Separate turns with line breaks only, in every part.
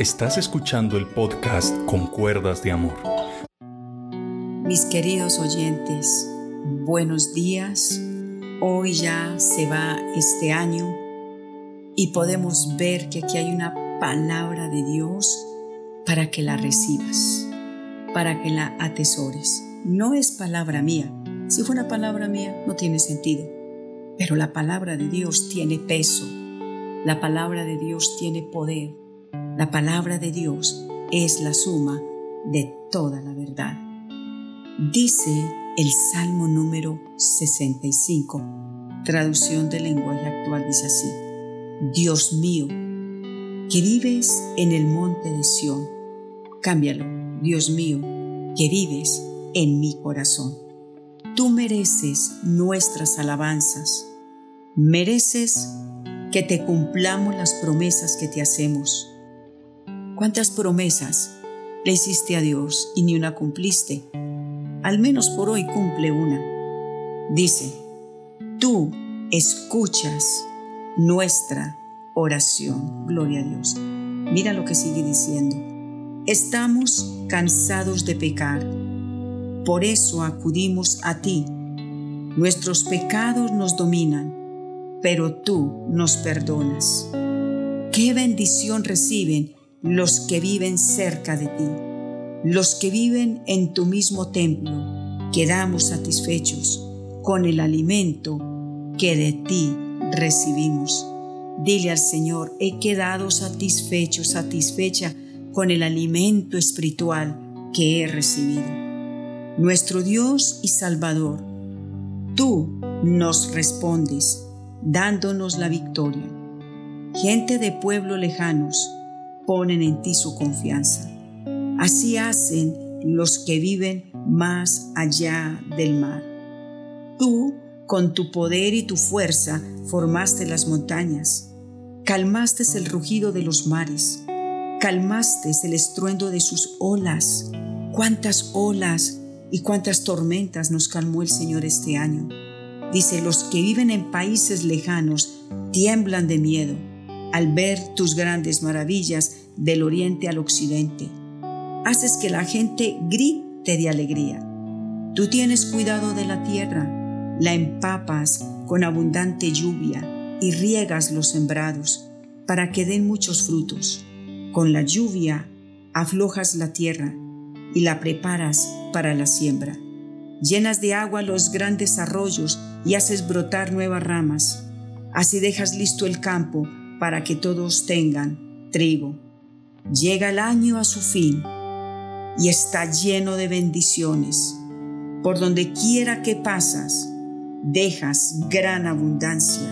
Estás escuchando el podcast Con Cuerdas de Amor.
Mis queridos oyentes, buenos días. Hoy ya se va este año y podemos ver que aquí hay una palabra de Dios para que la recibas, para que la atesores. No es palabra mía. Si fuera palabra mía, no tiene sentido. Pero la palabra de Dios tiene peso. La palabra de Dios tiene poder la palabra de Dios es la suma de toda la verdad. Dice el Salmo número 65, traducción del lenguaje actual, dice así, Dios mío, que vives en el monte de Sión, cámbialo, Dios mío, que vives en mi corazón. Tú mereces nuestras alabanzas, mereces que te cumplamos las promesas que te hacemos ¿Cuántas promesas le hiciste a Dios y ni una cumpliste? Al menos por hoy cumple una. Dice, tú escuchas nuestra oración. Gloria a Dios. Mira lo que sigue diciendo. Estamos cansados de pecar. Por eso acudimos a ti. Nuestros pecados nos dominan, pero tú nos perdonas. Qué bendición reciben los que viven cerca de ti, los que viven en tu mismo templo, quedamos satisfechos con el alimento que de ti recibimos. Dile al Señor, he quedado satisfecho, satisfecha con el alimento espiritual que he recibido. Nuestro Dios y Salvador, tú nos respondes dándonos la victoria. Gente de pueblos lejanos, ponen en ti su confianza. Así hacen los que viven más allá del mar. Tú, con tu poder y tu fuerza, formaste las montañas, calmaste el rugido de los mares, calmaste el estruendo de sus olas. Cuántas olas y cuántas tormentas nos calmó el Señor este año. Dice, los que viven en países lejanos tiemblan de miedo al ver tus grandes maravillas del oriente al occidente. Haces que la gente grite de alegría. Tú tienes cuidado de la tierra, la empapas con abundante lluvia y riegas los sembrados para que den muchos frutos. Con la lluvia aflojas la tierra y la preparas para la siembra. Llenas de agua los grandes arroyos y haces brotar nuevas ramas. Así dejas listo el campo para que todos tengan trigo. Llega el año a su fin y está lleno de bendiciones. Por donde quiera que pasas, dejas gran abundancia.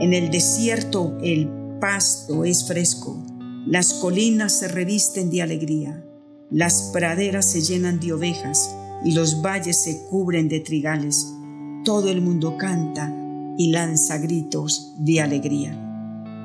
En el desierto el pasto es fresco, las colinas se revisten de alegría, las praderas se llenan de ovejas y los valles se cubren de trigales. Todo el mundo canta y lanza gritos de alegría.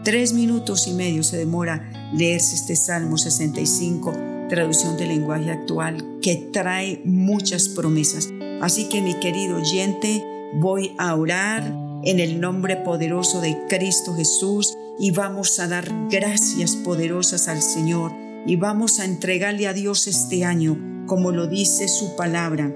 Tres minutos y medio se demora leerse este Salmo 65, traducción del lenguaje actual, que trae muchas promesas. Así que mi querido oyente, voy a orar en el nombre poderoso de Cristo Jesús y vamos a dar gracias poderosas al Señor y vamos a entregarle a Dios este año, como lo dice su palabra.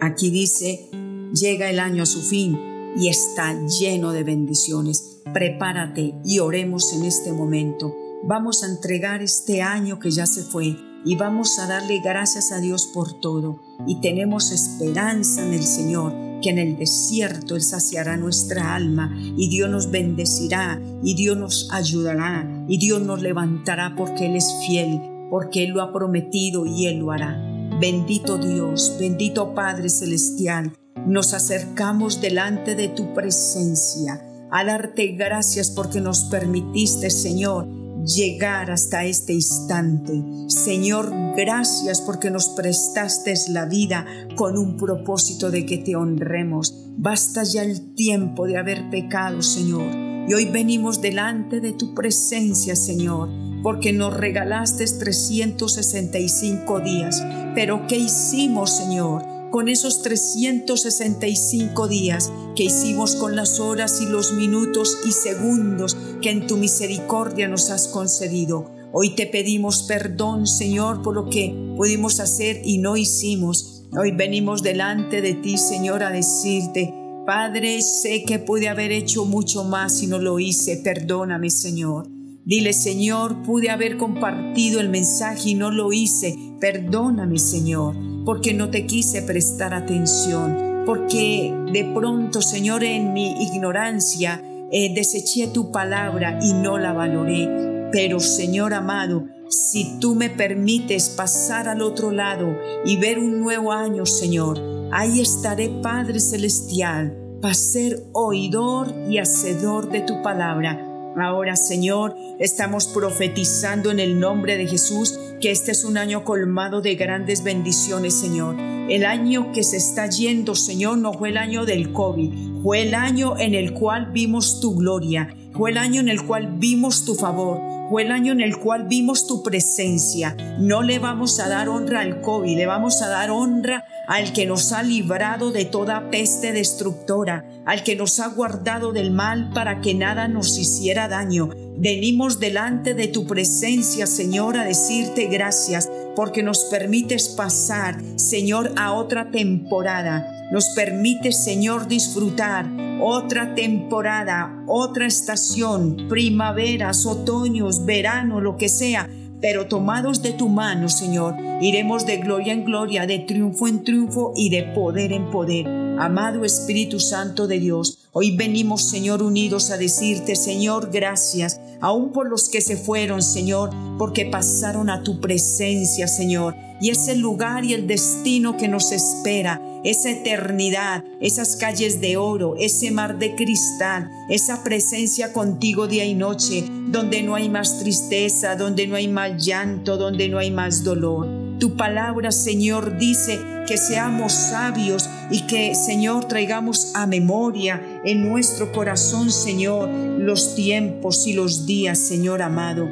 Aquí dice, llega el año a su fin y está lleno de bendiciones. Prepárate y oremos en este momento. Vamos a entregar este año que ya se fue y vamos a darle gracias a Dios por todo. Y tenemos esperanza en el Señor, que en el desierto Él saciará nuestra alma y Dios nos bendecirá y Dios nos ayudará y Dios nos levantará porque Él es fiel, porque Él lo ha prometido y Él lo hará. Bendito Dios, bendito Padre Celestial nos acercamos delante de tu presencia a darte gracias porque nos permitiste, Señor, llegar hasta este instante. Señor, gracias porque nos prestaste la vida con un propósito de que te honremos. Basta ya el tiempo de haber pecado, Señor. Y hoy venimos delante de tu presencia, Señor, porque nos regalaste 365 días. Pero ¿qué hicimos, Señor? Con esos 365 días que hicimos con las horas y los minutos y segundos que en tu misericordia nos has concedido. Hoy te pedimos perdón, Señor, por lo que pudimos hacer y no hicimos. Hoy venimos delante de ti, Señor, a decirte, Padre, sé que pude haber hecho mucho más y no lo hice. Perdóname, Señor. Dile, Señor, pude haber compartido el mensaje y no lo hice. Perdóname, Señor, porque no te quise prestar atención, porque de pronto, Señor, en mi ignorancia, eh, deseché tu palabra y no la valoré. Pero, Señor amado, si tú me permites pasar al otro lado y ver un nuevo año, Señor, ahí estaré, Padre Celestial, para ser oidor y hacedor de tu palabra Ahora, Señor, estamos profetizando en el nombre de Jesús que este es un año colmado de grandes bendiciones, Señor. El año que se está yendo, Señor, no fue el año del COVID, fue el año en el cual vimos tu gloria, fue el año en el cual vimos tu favor, fue el año en el cual vimos tu presencia. No le vamos a dar honra al COVID, le vamos a dar honra al que nos ha librado de toda peste destructora, al que nos ha guardado del mal para que nada nos hiciera daño. Venimos delante de tu presencia, Señor, a decirte gracias porque nos permites pasar, Señor, a otra temporada. Nos permites, Señor, disfrutar otra temporada, otra estación, primaveras, otoños, verano, lo que sea pero tomados de tu mano, Señor, iremos de gloria en gloria, de triunfo en triunfo y de poder en poder. Amado Espíritu Santo de Dios, hoy venimos, Señor, unidos a decirte, Señor, gracias, aún por los que se fueron, Señor, porque pasaron a tu presencia, Señor, y ese lugar y el destino que nos espera esa eternidad, esas calles de oro, ese mar de cristal, esa presencia contigo día y noche, donde no hay más tristeza, donde no hay más llanto, donde no hay más dolor. Tu palabra, Señor, dice que seamos sabios y que, Señor, traigamos a memoria en nuestro corazón, Señor, los tiempos y los días, Señor amado.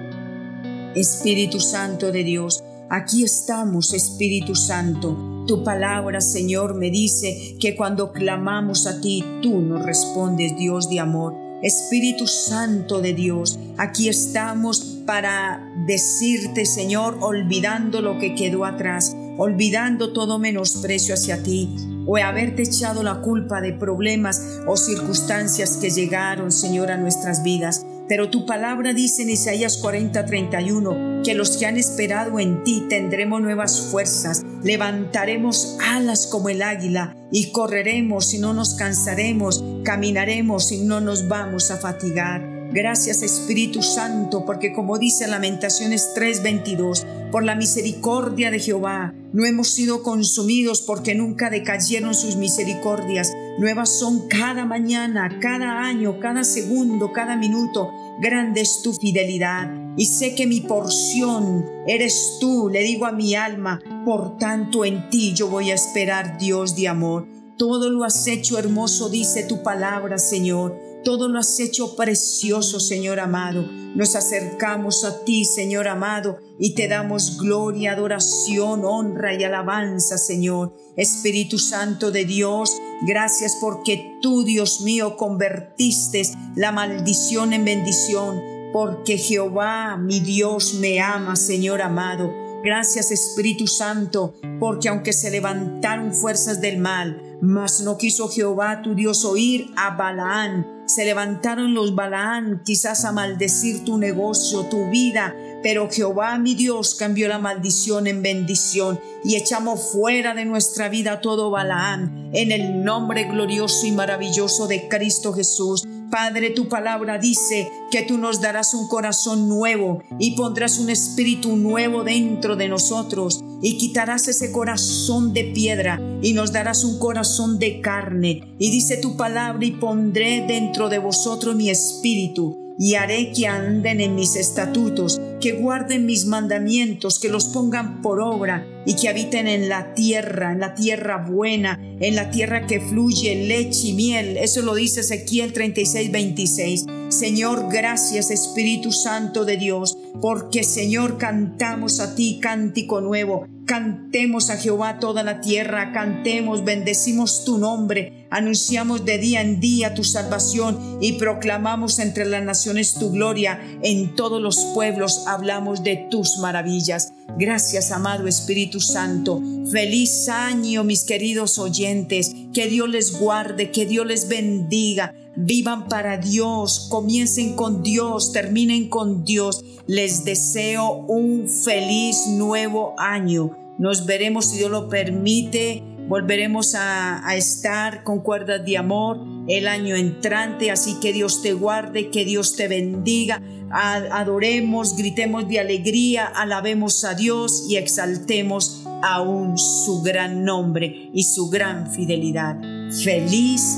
Espíritu Santo de Dios, aquí estamos, Espíritu Santo tu palabra, Señor, me dice que cuando clamamos a ti, tú nos respondes, Dios de amor. Espíritu Santo de Dios, aquí estamos para decirte, Señor, olvidando lo que quedó atrás, olvidando todo menosprecio hacia ti, o haberte echado la culpa de problemas o circunstancias que llegaron, Señor, a nuestras vidas. Pero tu palabra dice en Isaías 40:31 que los que han esperado en ti tendremos nuevas fuerzas, levantaremos alas como el águila y correremos y no nos cansaremos, caminaremos y no nos vamos a fatigar. Gracias Espíritu Santo, porque como dice Lamentaciones 3:22, por la misericordia de Jehová no hemos sido consumidos porque nunca decayeron sus misericordias. Nuevas son cada mañana, cada año, cada segundo, cada minuto. Grande es tu fidelidad. Y sé que mi porción eres tú, le digo a mi alma. Por tanto en ti yo voy a esperar, Dios de amor. Todo lo has hecho hermoso, dice tu palabra, Señor. Todo lo has hecho precioso, Señor amado. Nos acercamos a ti, Señor amado, y te damos gloria, adoración, honra y alabanza, Señor. Espíritu Santo de Dios, gracias porque tú, Dios mío, convertiste la maldición en bendición, porque Jehová, mi Dios, me ama, Señor amado. Gracias Espíritu Santo, porque aunque se levantaron fuerzas del mal, mas no quiso Jehová tu Dios oír a Balaán. Se levantaron los Balaán quizás a maldecir tu negocio, tu vida, pero Jehová mi Dios cambió la maldición en bendición y echamos fuera de nuestra vida todo Balaán en el nombre glorioso y maravilloso de Cristo Jesús. Padre, tu palabra dice que tú nos darás un corazón nuevo y pondrás un espíritu nuevo dentro de nosotros y quitarás ese corazón de piedra y nos darás un corazón de carne. Y dice tu palabra y pondré dentro de vosotros mi espíritu y haré que anden en mis estatutos, que guarden mis mandamientos, que los pongan por obra y que habiten en la tierra, en la tierra buena, en la tierra que fluye leche y miel. Eso lo dice Ezequiel 36, 26. Señor, gracias Espíritu Santo de Dios, porque Señor cantamos a ti cántico nuevo. Cantemos a Jehová toda la tierra, cantemos, bendecimos tu nombre Anunciamos de día en día tu salvación y proclamamos entre las naciones tu gloria. En todos los pueblos hablamos de tus maravillas. Gracias, amado Espíritu Santo. Feliz año, mis queridos oyentes. Que Dios les guarde, que Dios les bendiga. Vivan para Dios, comiencen con Dios, terminen con Dios. Les deseo un feliz nuevo año. Nos veremos, si Dios lo permite, volveremos a, estar con cuerdas de amor el año entrante. Así que Dios te guarde, que Dios te bendiga. Adoremos, gritemos de alegría, alabemos a Dios y exaltemos aún su gran nombre y su gran fidelidad. Feliz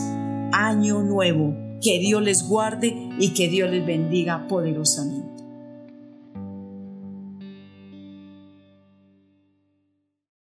año nuevo. Que Dios les guarde y que Dios les bendiga poderosamente.